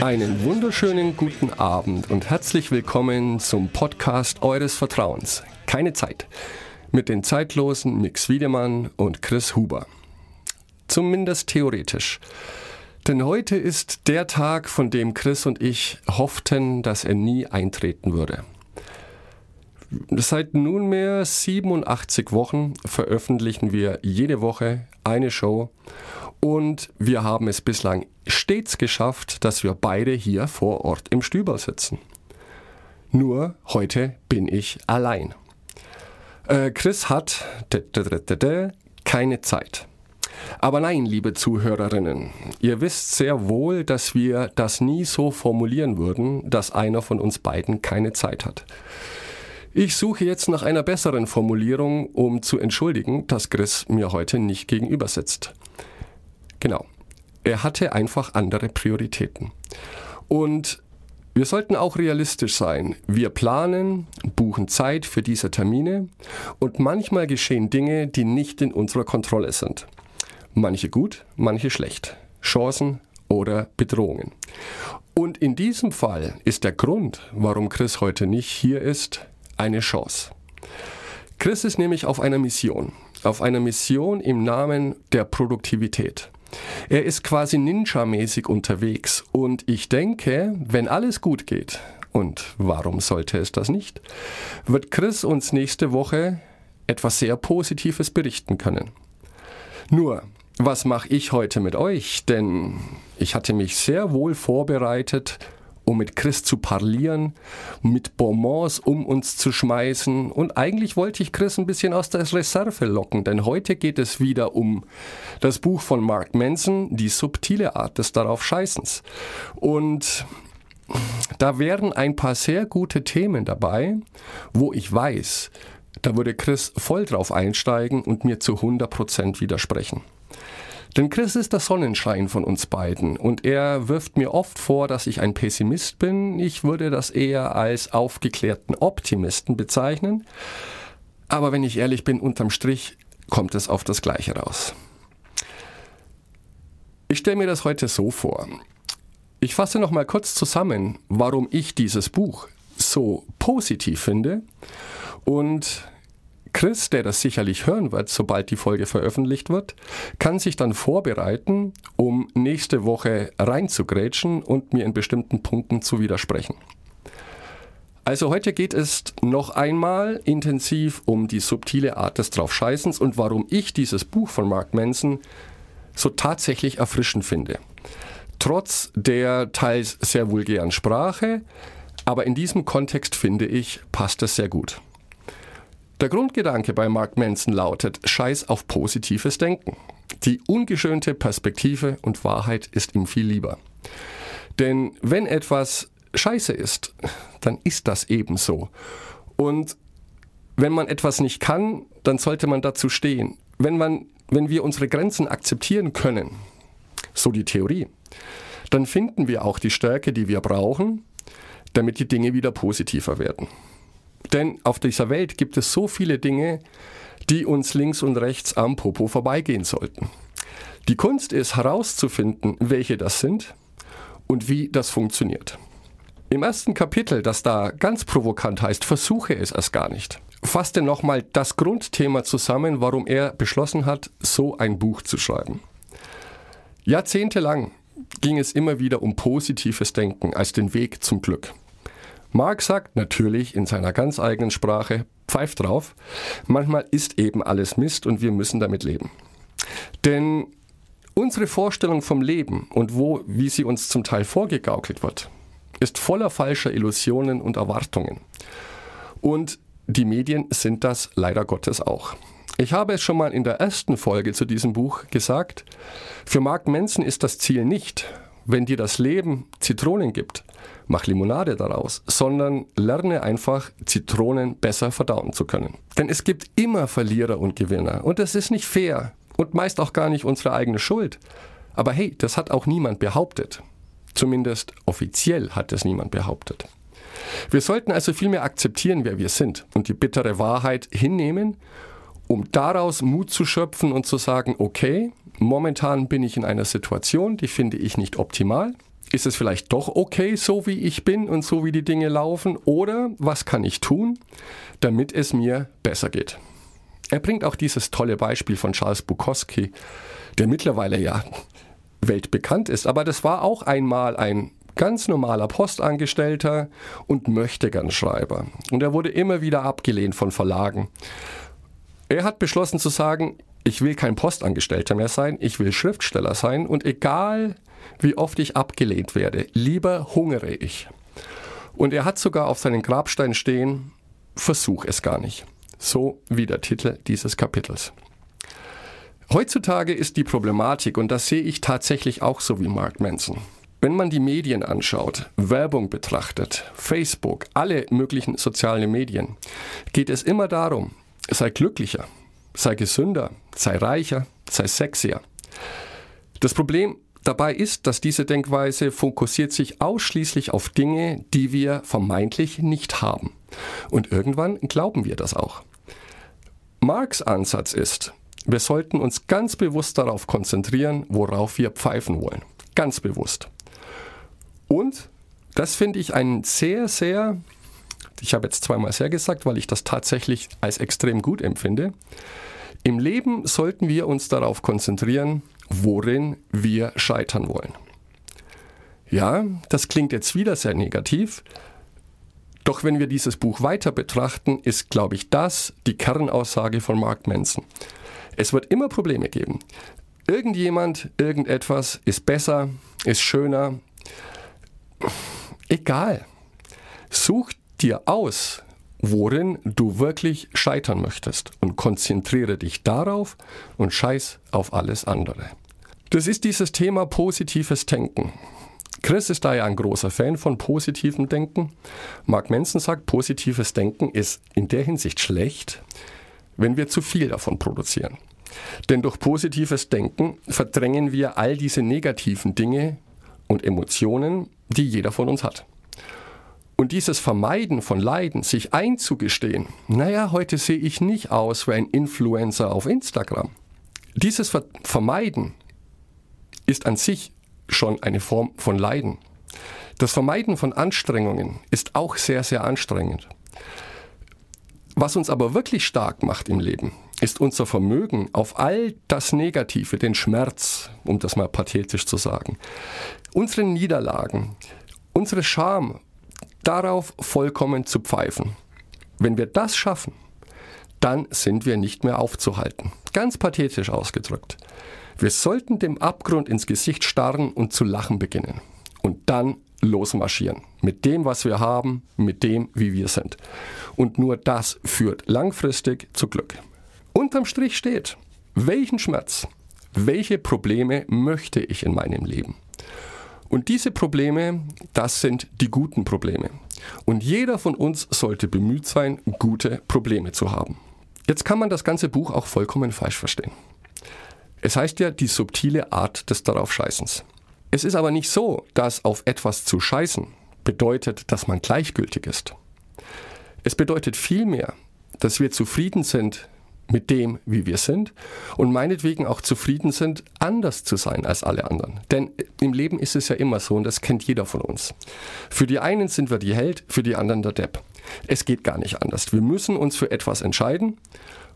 Einen wunderschönen guten Abend und herzlich willkommen zum Podcast eures Vertrauens. Keine Zeit. Mit den zeitlosen Mix Wiedemann und Chris Huber. Zumindest theoretisch. Denn heute ist der Tag, von dem Chris und ich hofften, dass er nie eintreten würde. Seit nunmehr 87 Wochen veröffentlichen wir jede Woche eine Show und wir haben es bislang stets geschafft, dass wir beide hier vor Ort im Stüber sitzen. Nur heute bin ich allein. Äh, Chris hat keine Zeit. Aber nein, liebe Zuhörerinnen, ihr wisst sehr wohl, dass wir das nie so formulieren würden, dass einer von uns beiden keine Zeit hat. Ich suche jetzt nach einer besseren Formulierung, um zu entschuldigen, dass Chris mir heute nicht gegenüber sitzt. Genau. Er hatte einfach andere Prioritäten. Und wir sollten auch realistisch sein. Wir planen, buchen Zeit für diese Termine und manchmal geschehen Dinge, die nicht in unserer Kontrolle sind. Manche gut, manche schlecht. Chancen oder Bedrohungen. Und in diesem Fall ist der Grund, warum Chris heute nicht hier ist, eine Chance. Chris ist nämlich auf einer Mission, auf einer Mission im Namen der Produktivität. Er ist quasi ninja-mäßig unterwegs und ich denke, wenn alles gut geht, und warum sollte es das nicht, wird Chris uns nächste Woche etwas sehr Positives berichten können. Nur, was mache ich heute mit euch? Denn ich hatte mich sehr wohl vorbereitet um mit Chris zu parlieren, mit Bonbons um uns zu schmeißen. Und eigentlich wollte ich Chris ein bisschen aus der Reserve locken, denn heute geht es wieder um das Buch von Mark Manson, Die subtile Art des darauf Scheißens. Und da wären ein paar sehr gute Themen dabei, wo ich weiß, da würde Chris voll drauf einsteigen und mir zu 100% widersprechen. Denn Chris ist der Sonnenschein von uns beiden und er wirft mir oft vor, dass ich ein Pessimist bin. Ich würde das eher als aufgeklärten Optimisten bezeichnen. Aber wenn ich ehrlich bin, unterm Strich kommt es auf das Gleiche raus. Ich stelle mir das heute so vor. Ich fasse noch mal kurz zusammen, warum ich dieses Buch so positiv finde und Chris, der das sicherlich hören wird, sobald die Folge veröffentlicht wird, kann sich dann vorbereiten, um nächste Woche reinzugrätschen und mir in bestimmten Punkten zu widersprechen. Also heute geht es noch einmal intensiv um die subtile Art des Draufscheißens und warum ich dieses Buch von Mark Manson so tatsächlich erfrischend finde. Trotz der teils sehr vulgären Sprache, aber in diesem Kontext finde ich, passt es sehr gut. Der Grundgedanke bei Mark Manson lautet Scheiß auf positives Denken. Die ungeschönte Perspektive und Wahrheit ist ihm viel lieber. Denn wenn etwas scheiße ist, dann ist das eben so. Und wenn man etwas nicht kann, dann sollte man dazu stehen. Wenn, man, wenn wir unsere Grenzen akzeptieren können, so die Theorie, dann finden wir auch die Stärke, die wir brauchen, damit die Dinge wieder positiver werden. Denn auf dieser Welt gibt es so viele Dinge, die uns links und rechts am Popo vorbeigehen sollten. Die Kunst ist herauszufinden, welche das sind und wie das funktioniert. Im ersten Kapitel, das da ganz provokant heißt, versuche es erst gar nicht, fasste nochmal das Grundthema zusammen, warum er beschlossen hat, so ein Buch zu schreiben. Jahrzehntelang ging es immer wieder um positives Denken als den Weg zum Glück. Mark sagt natürlich in seiner ganz eigenen Sprache, pfeift drauf, manchmal ist eben alles Mist und wir müssen damit leben. Denn unsere Vorstellung vom Leben und wo, wie sie uns zum Teil vorgegaukelt wird, ist voller falscher Illusionen und Erwartungen. Und die Medien sind das leider Gottes auch. Ich habe es schon mal in der ersten Folge zu diesem Buch gesagt. Für Mark Manson ist das Ziel nicht, wenn dir das Leben Zitronen gibt, mach Limonade daraus, sondern lerne einfach, Zitronen besser verdauen zu können. Denn es gibt immer Verlierer und Gewinner und das ist nicht fair und meist auch gar nicht unsere eigene Schuld. Aber hey, das hat auch niemand behauptet. Zumindest offiziell hat es niemand behauptet. Wir sollten also vielmehr akzeptieren, wer wir sind und die bittere Wahrheit hinnehmen um daraus Mut zu schöpfen und zu sagen, okay, momentan bin ich in einer Situation, die finde ich nicht optimal. Ist es vielleicht doch okay, so wie ich bin und so wie die Dinge laufen? Oder was kann ich tun, damit es mir besser geht? Er bringt auch dieses tolle Beispiel von Charles Bukowski, der mittlerweile ja weltbekannt ist. Aber das war auch einmal ein ganz normaler Postangestellter und Möchtegern-Schreiber. Und er wurde immer wieder abgelehnt von Verlagen. Er hat beschlossen zu sagen, ich will kein Postangestellter mehr sein, ich will Schriftsteller sein und egal wie oft ich abgelehnt werde, lieber hungere ich. Und er hat sogar auf seinen Grabstein stehen, versuch es gar nicht. So wie der Titel dieses Kapitels. Heutzutage ist die Problematik, und das sehe ich tatsächlich auch so wie Mark Manson. Wenn man die Medien anschaut, Werbung betrachtet, Facebook, alle möglichen sozialen Medien, geht es immer darum, sei glücklicher, sei gesünder, sei reicher, sei sexier. Das Problem dabei ist, dass diese Denkweise fokussiert sich ausschließlich auf Dinge, die wir vermeintlich nicht haben. Und irgendwann glauben wir das auch. Marx Ansatz ist, wir sollten uns ganz bewusst darauf konzentrieren, worauf wir pfeifen wollen. Ganz bewusst. Und das finde ich einen sehr, sehr, ich habe jetzt zweimal sehr gesagt, weil ich das tatsächlich als extrem gut empfinde. Im Leben sollten wir uns darauf konzentrieren, worin wir scheitern wollen. Ja, das klingt jetzt wieder sehr negativ, doch wenn wir dieses Buch weiter betrachten, ist, glaube ich, das die Kernaussage von Mark Manson. Es wird immer Probleme geben. Irgendjemand, irgendetwas ist besser, ist schöner. Egal. Such dir aus, worin du wirklich scheitern möchtest und konzentriere dich darauf und scheiß auf alles andere. Das ist dieses Thema positives Denken. Chris ist da ja ein großer Fan von positivem Denken. Mark Manson sagt, positives Denken ist in der Hinsicht schlecht, wenn wir zu viel davon produzieren. Denn durch positives Denken verdrängen wir all diese negativen Dinge und Emotionen, die jeder von uns hat. Und dieses Vermeiden von Leiden, sich einzugestehen, naja, heute sehe ich nicht aus wie ein Influencer auf Instagram. Dieses Vermeiden ist an sich schon eine Form von Leiden. Das Vermeiden von Anstrengungen ist auch sehr, sehr anstrengend. Was uns aber wirklich stark macht im Leben, ist unser Vermögen auf all das Negative, den Schmerz, um das mal pathetisch zu sagen, unsere Niederlagen, unsere Scham, darauf vollkommen zu pfeifen. Wenn wir das schaffen, dann sind wir nicht mehr aufzuhalten. Ganz pathetisch ausgedrückt. Wir sollten dem Abgrund ins Gesicht starren und zu lachen beginnen. Und dann losmarschieren. Mit dem, was wir haben, mit dem, wie wir sind. Und nur das führt langfristig zu Glück. Unterm Strich steht, welchen Schmerz, welche Probleme möchte ich in meinem Leben? Und diese Probleme, das sind die guten Probleme. Und jeder von uns sollte bemüht sein, gute Probleme zu haben. Jetzt kann man das ganze Buch auch vollkommen falsch verstehen. Es heißt ja die subtile Art des Daraufscheißens. Es ist aber nicht so, dass auf etwas zu scheißen bedeutet, dass man gleichgültig ist. Es bedeutet vielmehr, dass wir zufrieden sind mit dem, wie wir sind und meinetwegen auch zufrieden sind, anders zu sein als alle anderen. Denn im Leben ist es ja immer so und das kennt jeder von uns. Für die einen sind wir die Held, für die anderen der Depp. Es geht gar nicht anders. Wir müssen uns für etwas entscheiden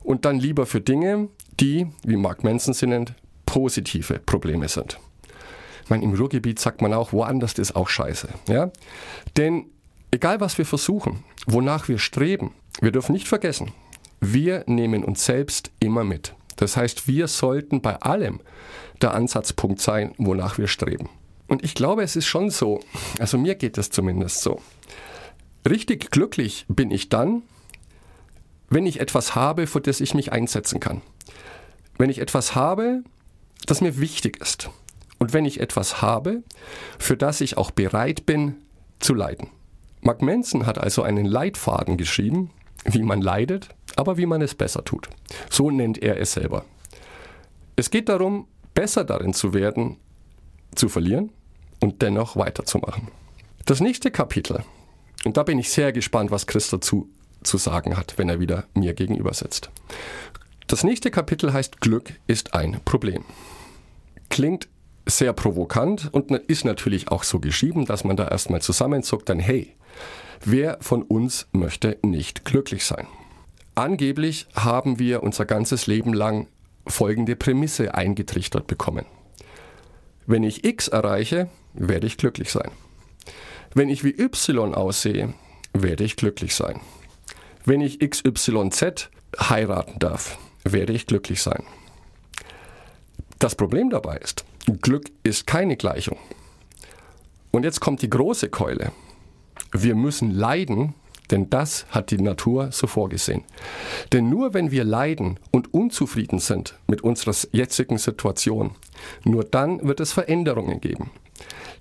und dann lieber für Dinge, die, wie Mark Manson sie nennt, positive Probleme sind. Ich meine, im Ruhrgebiet sagt man auch, woanders ist auch scheiße. Ja? Denn egal was wir versuchen, wonach wir streben, wir dürfen nicht vergessen, wir nehmen uns selbst immer mit. Das heißt, wir sollten bei allem der Ansatzpunkt sein, wonach wir streben. Und ich glaube, es ist schon so, also mir geht es zumindest so. Richtig glücklich bin ich dann, wenn ich etwas habe, für das ich mich einsetzen kann. Wenn ich etwas habe, das mir wichtig ist. Und wenn ich etwas habe, für das ich auch bereit bin zu leiden. Mark Manson hat also einen Leitfaden geschrieben, wie man leidet, aber wie man es besser tut. So nennt er es selber. Es geht darum, besser darin zu werden, zu verlieren und dennoch weiterzumachen. Das nächste Kapitel, und da bin ich sehr gespannt, was Chris dazu zu sagen hat, wenn er wieder mir gegenüber sitzt. Das nächste Kapitel heißt Glück ist ein Problem. Klingt sehr provokant und ist natürlich auch so geschrieben, dass man da erstmal zusammenzuckt, dann hey, wer von uns möchte nicht glücklich sein? Angeblich haben wir unser ganzes Leben lang folgende Prämisse eingetrichtert bekommen. Wenn ich X erreiche, werde ich glücklich sein. Wenn ich wie Y aussehe, werde ich glücklich sein. Wenn ich XYZ heiraten darf, werde ich glücklich sein. Das Problem dabei ist, Glück ist keine Gleichung. Und jetzt kommt die große Keule. Wir müssen leiden, denn das hat die Natur so vorgesehen. Denn nur wenn wir leiden und unzufrieden sind mit unserer jetzigen Situation, nur dann wird es Veränderungen geben.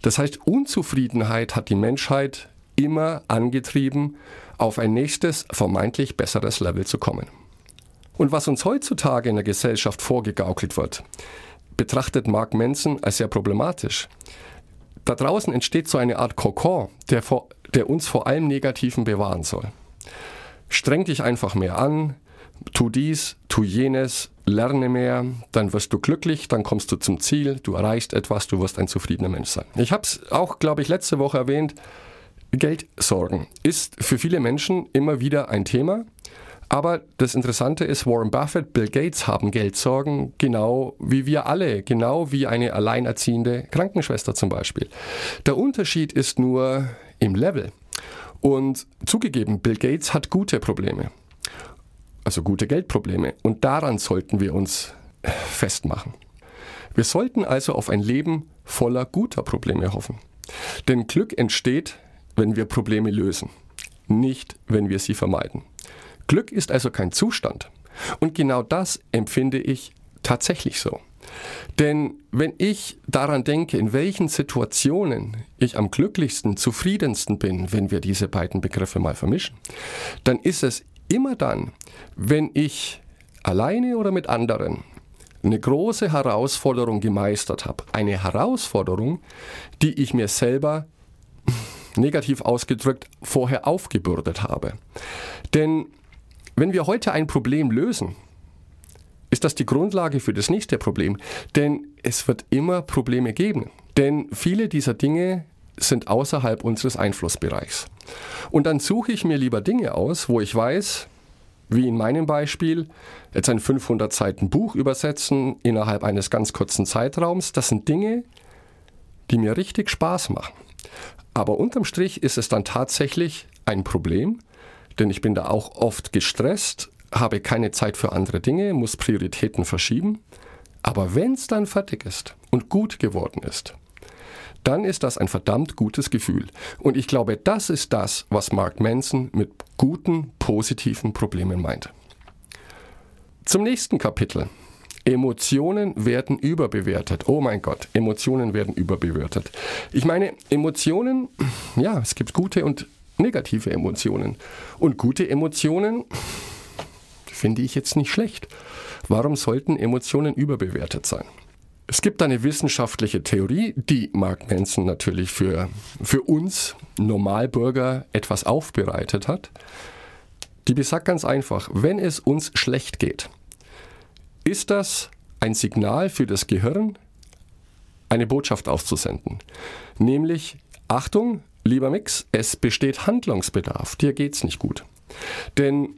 Das heißt, Unzufriedenheit hat die Menschheit immer angetrieben, auf ein nächstes, vermeintlich besseres Level zu kommen. Und was uns heutzutage in der Gesellschaft vorgegaukelt wird, betrachtet Mark Manson als sehr problematisch. Da draußen entsteht so eine Art Kokon, der, vor, der uns vor allem Negativen bewahren soll. Streng dich einfach mehr an, tu dies, tu jenes, lerne mehr, dann wirst du glücklich, dann kommst du zum Ziel, du erreichst etwas, du wirst ein zufriedener Mensch sein. Ich habe es auch, glaube ich, letzte Woche erwähnt, Geldsorgen ist für viele Menschen immer wieder ein Thema. Aber das Interessante ist, Warren Buffett, Bill Gates haben Geldsorgen, genau wie wir alle, genau wie eine alleinerziehende Krankenschwester zum Beispiel. Der Unterschied ist nur im Level. Und zugegeben, Bill Gates hat gute Probleme, also gute Geldprobleme. Und daran sollten wir uns festmachen. Wir sollten also auf ein Leben voller guter Probleme hoffen. Denn Glück entsteht, wenn wir Probleme lösen, nicht wenn wir sie vermeiden. Glück ist also kein Zustand. Und genau das empfinde ich tatsächlich so. Denn wenn ich daran denke, in welchen Situationen ich am glücklichsten, zufriedensten bin, wenn wir diese beiden Begriffe mal vermischen, dann ist es immer dann, wenn ich alleine oder mit anderen eine große Herausforderung gemeistert habe. Eine Herausforderung, die ich mir selber negativ ausgedrückt vorher aufgebürdet habe. Denn wenn wir heute ein Problem lösen, ist das die Grundlage für das nächste Problem. Denn es wird immer Probleme geben. Denn viele dieser Dinge sind außerhalb unseres Einflussbereichs. Und dann suche ich mir lieber Dinge aus, wo ich weiß, wie in meinem Beispiel, jetzt ein 500 Seiten Buch übersetzen innerhalb eines ganz kurzen Zeitraums. Das sind Dinge, die mir richtig Spaß machen. Aber unterm Strich ist es dann tatsächlich ein Problem, denn ich bin da auch oft gestresst, habe keine Zeit für andere Dinge, muss Prioritäten verschieben. Aber wenn es dann fertig ist und gut geworden ist, dann ist das ein verdammt gutes Gefühl. Und ich glaube, das ist das, was Mark Manson mit guten, positiven Problemen meint. Zum nächsten Kapitel. Emotionen werden überbewertet. Oh mein Gott, Emotionen werden überbewertet. Ich meine, Emotionen, ja, es gibt gute und negative Emotionen. Und gute Emotionen finde ich jetzt nicht schlecht. Warum sollten Emotionen überbewertet sein? Es gibt eine wissenschaftliche Theorie, die Mark Manson natürlich für, für uns Normalbürger etwas aufbereitet hat. Die besagt ganz einfach, wenn es uns schlecht geht, ist das ein Signal für das Gehirn, eine Botschaft auszusenden. Nämlich, Achtung, Lieber Mix, es besteht Handlungsbedarf, dir geht's nicht gut. Denn,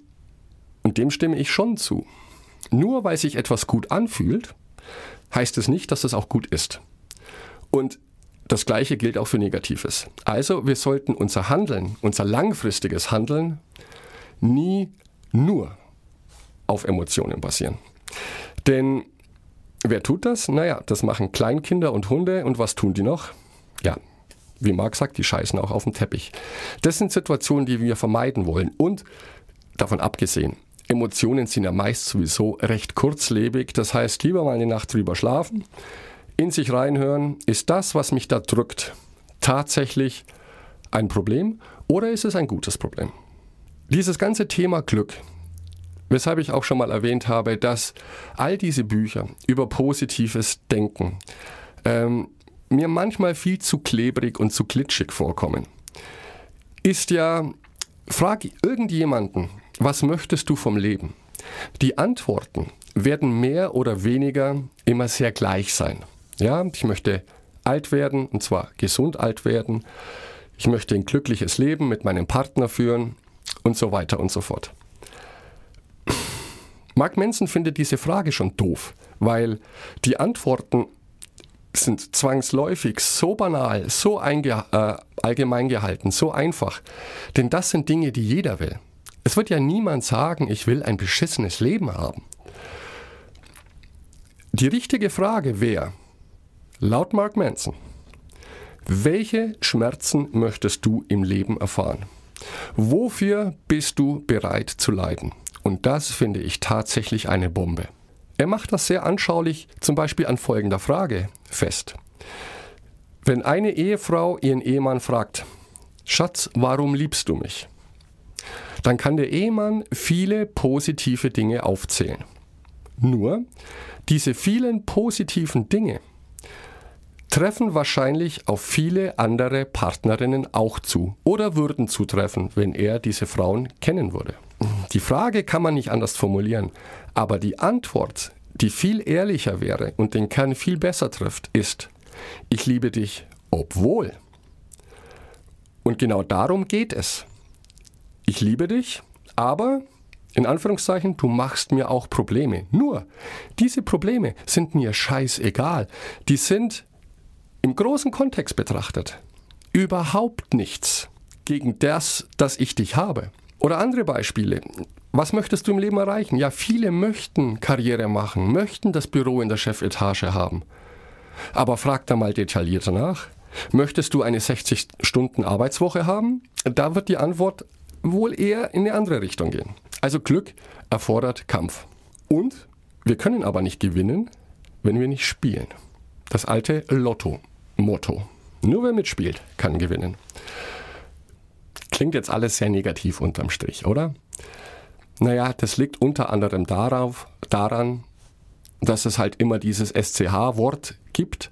und dem stimme ich schon zu, nur weil sich etwas gut anfühlt, heißt es nicht, dass es auch gut ist. Und das Gleiche gilt auch für Negatives. Also wir sollten unser Handeln, unser langfristiges Handeln nie nur auf Emotionen basieren. Denn wer tut das? Naja, das machen Kleinkinder und Hunde und was tun die noch? Ja, wie Marc sagt, die scheißen auch auf den Teppich. Das sind Situationen, die wir vermeiden wollen. Und davon abgesehen, Emotionen sind ja meist sowieso recht kurzlebig. Das heißt, lieber mal eine Nacht drüber schlafen, in sich reinhören. Ist das, was mich da drückt, tatsächlich ein Problem oder ist es ein gutes Problem? Dieses ganze Thema Glück, weshalb ich auch schon mal erwähnt habe, dass all diese Bücher über positives Denken, ähm, mir manchmal viel zu klebrig und zu glitschig vorkommen, ist ja, frag irgendjemanden, was möchtest du vom Leben? Die Antworten werden mehr oder weniger immer sehr gleich sein. Ja, ich möchte alt werden, und zwar gesund alt werden. Ich möchte ein glückliches Leben mit meinem Partner führen und so weiter und so fort. Mark Manson findet diese Frage schon doof, weil die Antworten sind zwangsläufig so banal, so äh, allgemein gehalten, so einfach. Denn das sind Dinge, die jeder will. Es wird ja niemand sagen, ich will ein beschissenes Leben haben. Die richtige Frage wäre, laut Mark Manson, welche Schmerzen möchtest du im Leben erfahren? Wofür bist du bereit zu leiden? Und das finde ich tatsächlich eine Bombe. Er macht das sehr anschaulich zum Beispiel an folgender Frage fest. Wenn eine Ehefrau ihren Ehemann fragt, Schatz, warum liebst du mich? Dann kann der Ehemann viele positive Dinge aufzählen. Nur, diese vielen positiven Dinge treffen wahrscheinlich auf viele andere Partnerinnen auch zu oder würden zutreffen, wenn er diese Frauen kennen würde. Die Frage kann man nicht anders formulieren, aber die Antwort, die viel ehrlicher wäre und den Kern viel besser trifft, ist, ich liebe dich, obwohl. Und genau darum geht es. Ich liebe dich, aber in Anführungszeichen, du machst mir auch Probleme. Nur, diese Probleme sind mir scheißegal. Die sind im großen Kontext betrachtet überhaupt nichts gegen das, dass ich dich habe. Oder andere Beispiele. Was möchtest du im Leben erreichen? Ja, viele möchten Karriere machen, möchten das Büro in der Chefetage haben. Aber frag da mal detaillierter nach. Möchtest du eine 60-Stunden-Arbeitswoche haben? Da wird die Antwort wohl eher in eine andere Richtung gehen. Also Glück erfordert Kampf. Und wir können aber nicht gewinnen, wenn wir nicht spielen. Das alte Lotto-Motto. Nur wer mitspielt, kann gewinnen. Klingt jetzt alles sehr negativ unterm Strich, oder? Naja, das liegt unter anderem darauf, daran, dass es halt immer dieses SCH-Wort gibt.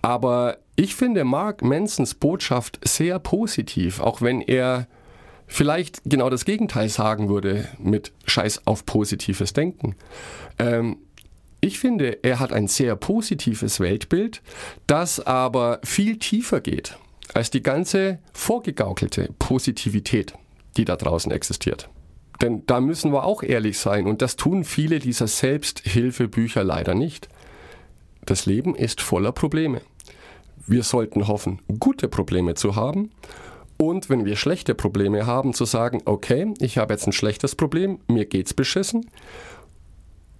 Aber ich finde Mark Mansons Botschaft sehr positiv, auch wenn er vielleicht genau das Gegenteil sagen würde mit Scheiß auf positives Denken. Ähm, ich finde, er hat ein sehr positives Weltbild, das aber viel tiefer geht als die ganze vorgegaukelte Positivität, die da draußen existiert. Denn da müssen wir auch ehrlich sein und das tun viele dieser Selbsthilfebücher leider nicht. Das Leben ist voller Probleme. Wir sollten hoffen, gute Probleme zu haben und wenn wir schlechte Probleme haben, zu sagen, okay, ich habe jetzt ein schlechtes Problem, mir geht's beschissen.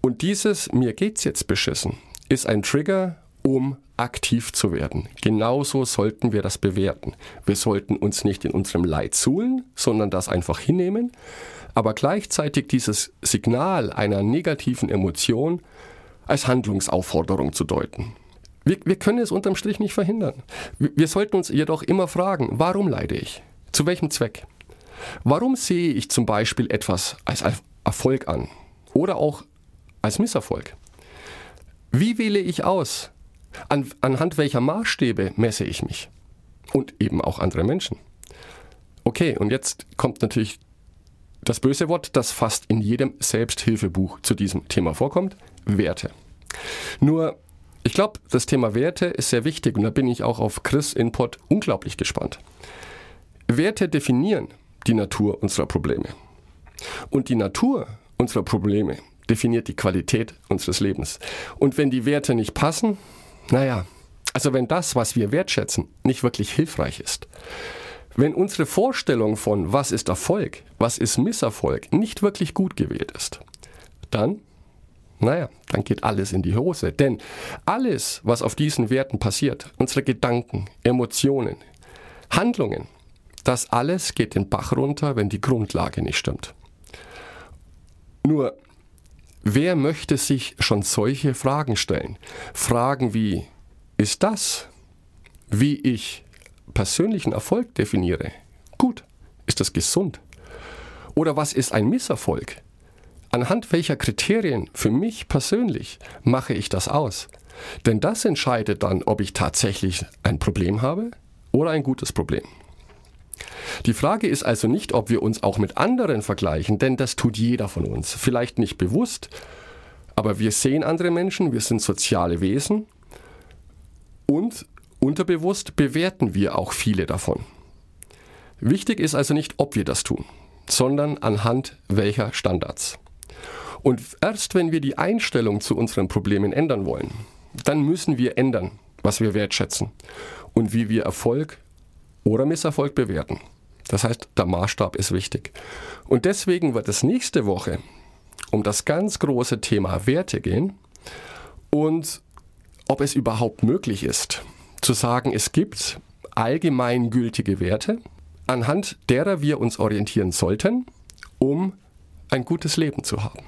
Und dieses mir geht's jetzt beschissen ist ein Trigger, um aktiv zu werden. Genauso sollten wir das bewerten. Wir sollten uns nicht in unserem Leid suhlen, sondern das einfach hinnehmen, aber gleichzeitig dieses Signal einer negativen Emotion als Handlungsaufforderung zu deuten. Wir, wir können es unterm Strich nicht verhindern. Wir, wir sollten uns jedoch immer fragen, warum leide ich? Zu welchem Zweck? Warum sehe ich zum Beispiel etwas als Erfolg an oder auch als Misserfolg? Wie wähle ich aus? An, anhand welcher Maßstäbe messe ich mich? Und eben auch andere Menschen. Okay, und jetzt kommt natürlich das böse Wort, das fast in jedem Selbsthilfebuch zu diesem Thema vorkommt, Werte. Nur ich glaube, das Thema Werte ist sehr wichtig und da bin ich auch auf Chris Input unglaublich gespannt. Werte definieren die Natur unserer Probleme. Und die Natur unserer Probleme definiert die Qualität unseres Lebens. Und wenn die Werte nicht passen, naja, also wenn das, was wir wertschätzen, nicht wirklich hilfreich ist, wenn unsere Vorstellung von was ist Erfolg, was ist Misserfolg nicht wirklich gut gewählt ist, dann naja, dann geht alles in die Hose. Denn alles, was auf diesen Werten passiert, unsere Gedanken, Emotionen, Handlungen, das alles geht den Bach runter, wenn die Grundlage nicht stimmt. Nur, wer möchte sich schon solche Fragen stellen? Fragen wie, ist das, wie ich persönlichen Erfolg definiere, gut? Ist das gesund? Oder was ist ein Misserfolg? Anhand welcher Kriterien für mich persönlich mache ich das aus? Denn das entscheidet dann, ob ich tatsächlich ein Problem habe oder ein gutes Problem. Die Frage ist also nicht, ob wir uns auch mit anderen vergleichen, denn das tut jeder von uns. Vielleicht nicht bewusst, aber wir sehen andere Menschen, wir sind soziale Wesen und unterbewusst bewerten wir auch viele davon. Wichtig ist also nicht, ob wir das tun, sondern anhand welcher Standards. Und erst wenn wir die Einstellung zu unseren Problemen ändern wollen, dann müssen wir ändern, was wir wertschätzen und wie wir Erfolg oder Misserfolg bewerten. Das heißt, der Maßstab ist wichtig. Und deswegen wird es nächste Woche um das ganz große Thema Werte gehen und ob es überhaupt möglich ist, zu sagen, es gibt allgemeingültige Werte, anhand derer wir uns orientieren sollten, um ein gutes Leben zu haben.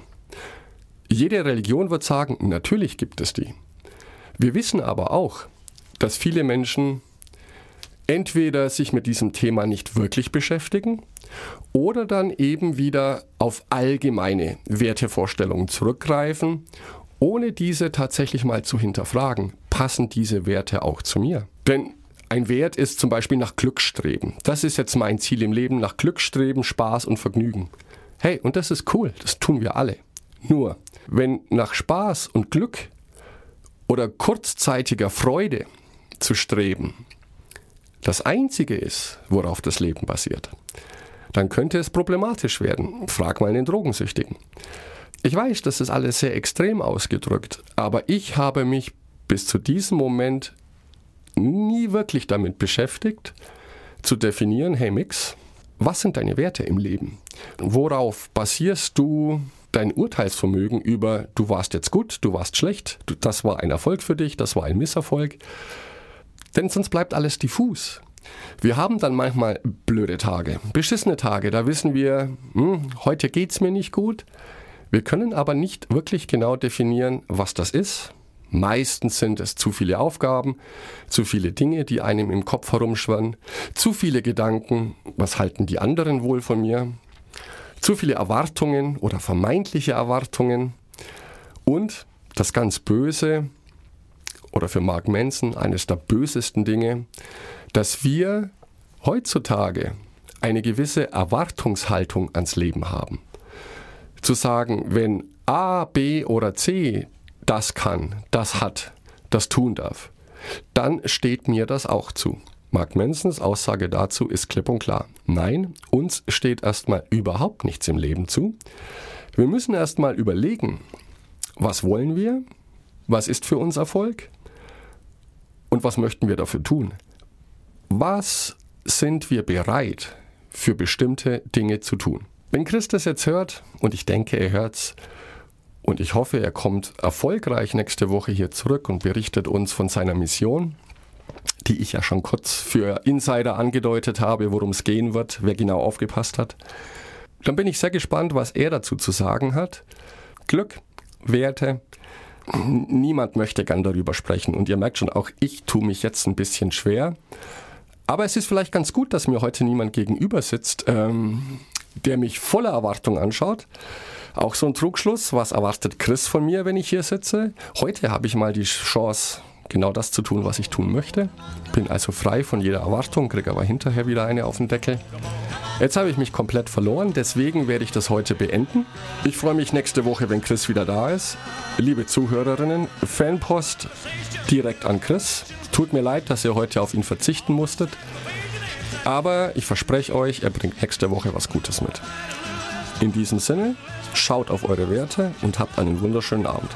Jede Religion wird sagen, natürlich gibt es die. Wir wissen aber auch, dass viele Menschen entweder sich mit diesem Thema nicht wirklich beschäftigen oder dann eben wieder auf allgemeine Wertevorstellungen zurückgreifen, ohne diese tatsächlich mal zu hinterfragen. Passen diese Werte auch zu mir? Denn ein Wert ist zum Beispiel nach Glück streben. Das ist jetzt mein Ziel im Leben, nach Glück streben, Spaß und Vergnügen. Hey, und das ist cool, das tun wir alle. Nur, wenn nach Spaß und Glück oder kurzzeitiger Freude zu streben, das Einzige ist, worauf das Leben basiert, dann könnte es problematisch werden. Frag mal den Drogensüchtigen. Ich weiß, das ist alles sehr extrem ausgedrückt, aber ich habe mich bis zu diesem Moment nie wirklich damit beschäftigt, zu definieren, hey Mix, was sind deine Werte im Leben? Worauf basierst du dein Urteilsvermögen über, du warst jetzt gut, du warst schlecht, das war ein Erfolg für dich, das war ein Misserfolg? Denn sonst bleibt alles diffus. Wir haben dann manchmal blöde Tage, beschissene Tage, da wissen wir, hm, heute es mir nicht gut. Wir können aber nicht wirklich genau definieren, was das ist. Meistens sind es zu viele Aufgaben, zu viele Dinge, die einem im Kopf herumschwirren, zu viele Gedanken, was halten die anderen wohl von mir, zu viele Erwartungen oder vermeintliche Erwartungen und das ganz Böse, oder für Mark Manson eines der bösesten Dinge, dass wir heutzutage eine gewisse Erwartungshaltung ans Leben haben. Zu sagen, wenn A, B oder C das kann, das hat, das tun darf, dann steht mir das auch zu. Mark Mansons Aussage dazu ist klipp und klar. Nein, uns steht erstmal überhaupt nichts im Leben zu. Wir müssen erstmal überlegen, was wollen wir? Was ist für uns Erfolg? Und was möchten wir dafür tun? Was sind wir bereit für bestimmte Dinge zu tun? Wenn Christus jetzt hört, und ich denke, er hört's, und ich hoffe, er kommt erfolgreich nächste Woche hier zurück und berichtet uns von seiner Mission, die ich ja schon kurz für Insider angedeutet habe, worum es gehen wird, wer genau aufgepasst hat. Dann bin ich sehr gespannt, was er dazu zu sagen hat. Glück, Werte, niemand möchte gern darüber sprechen. Und ihr merkt schon, auch ich tue mich jetzt ein bisschen schwer. Aber es ist vielleicht ganz gut, dass mir heute niemand gegenüber sitzt, ähm, der mich voller Erwartung anschaut. Auch so ein Trugschluss. Was erwartet Chris von mir, wenn ich hier sitze? Heute habe ich mal die Chance, genau das zu tun, was ich tun möchte. Bin also frei von jeder Erwartung, kriege aber hinterher wieder eine auf den Deckel. Jetzt habe ich mich komplett verloren, deswegen werde ich das heute beenden. Ich freue mich nächste Woche, wenn Chris wieder da ist. Liebe Zuhörerinnen, Fanpost direkt an Chris. Tut mir leid, dass ihr heute auf ihn verzichten musstet. Aber ich verspreche euch, er bringt nächste Woche was Gutes mit. In diesem Sinne, schaut auf eure Werte und habt einen wunderschönen Abend.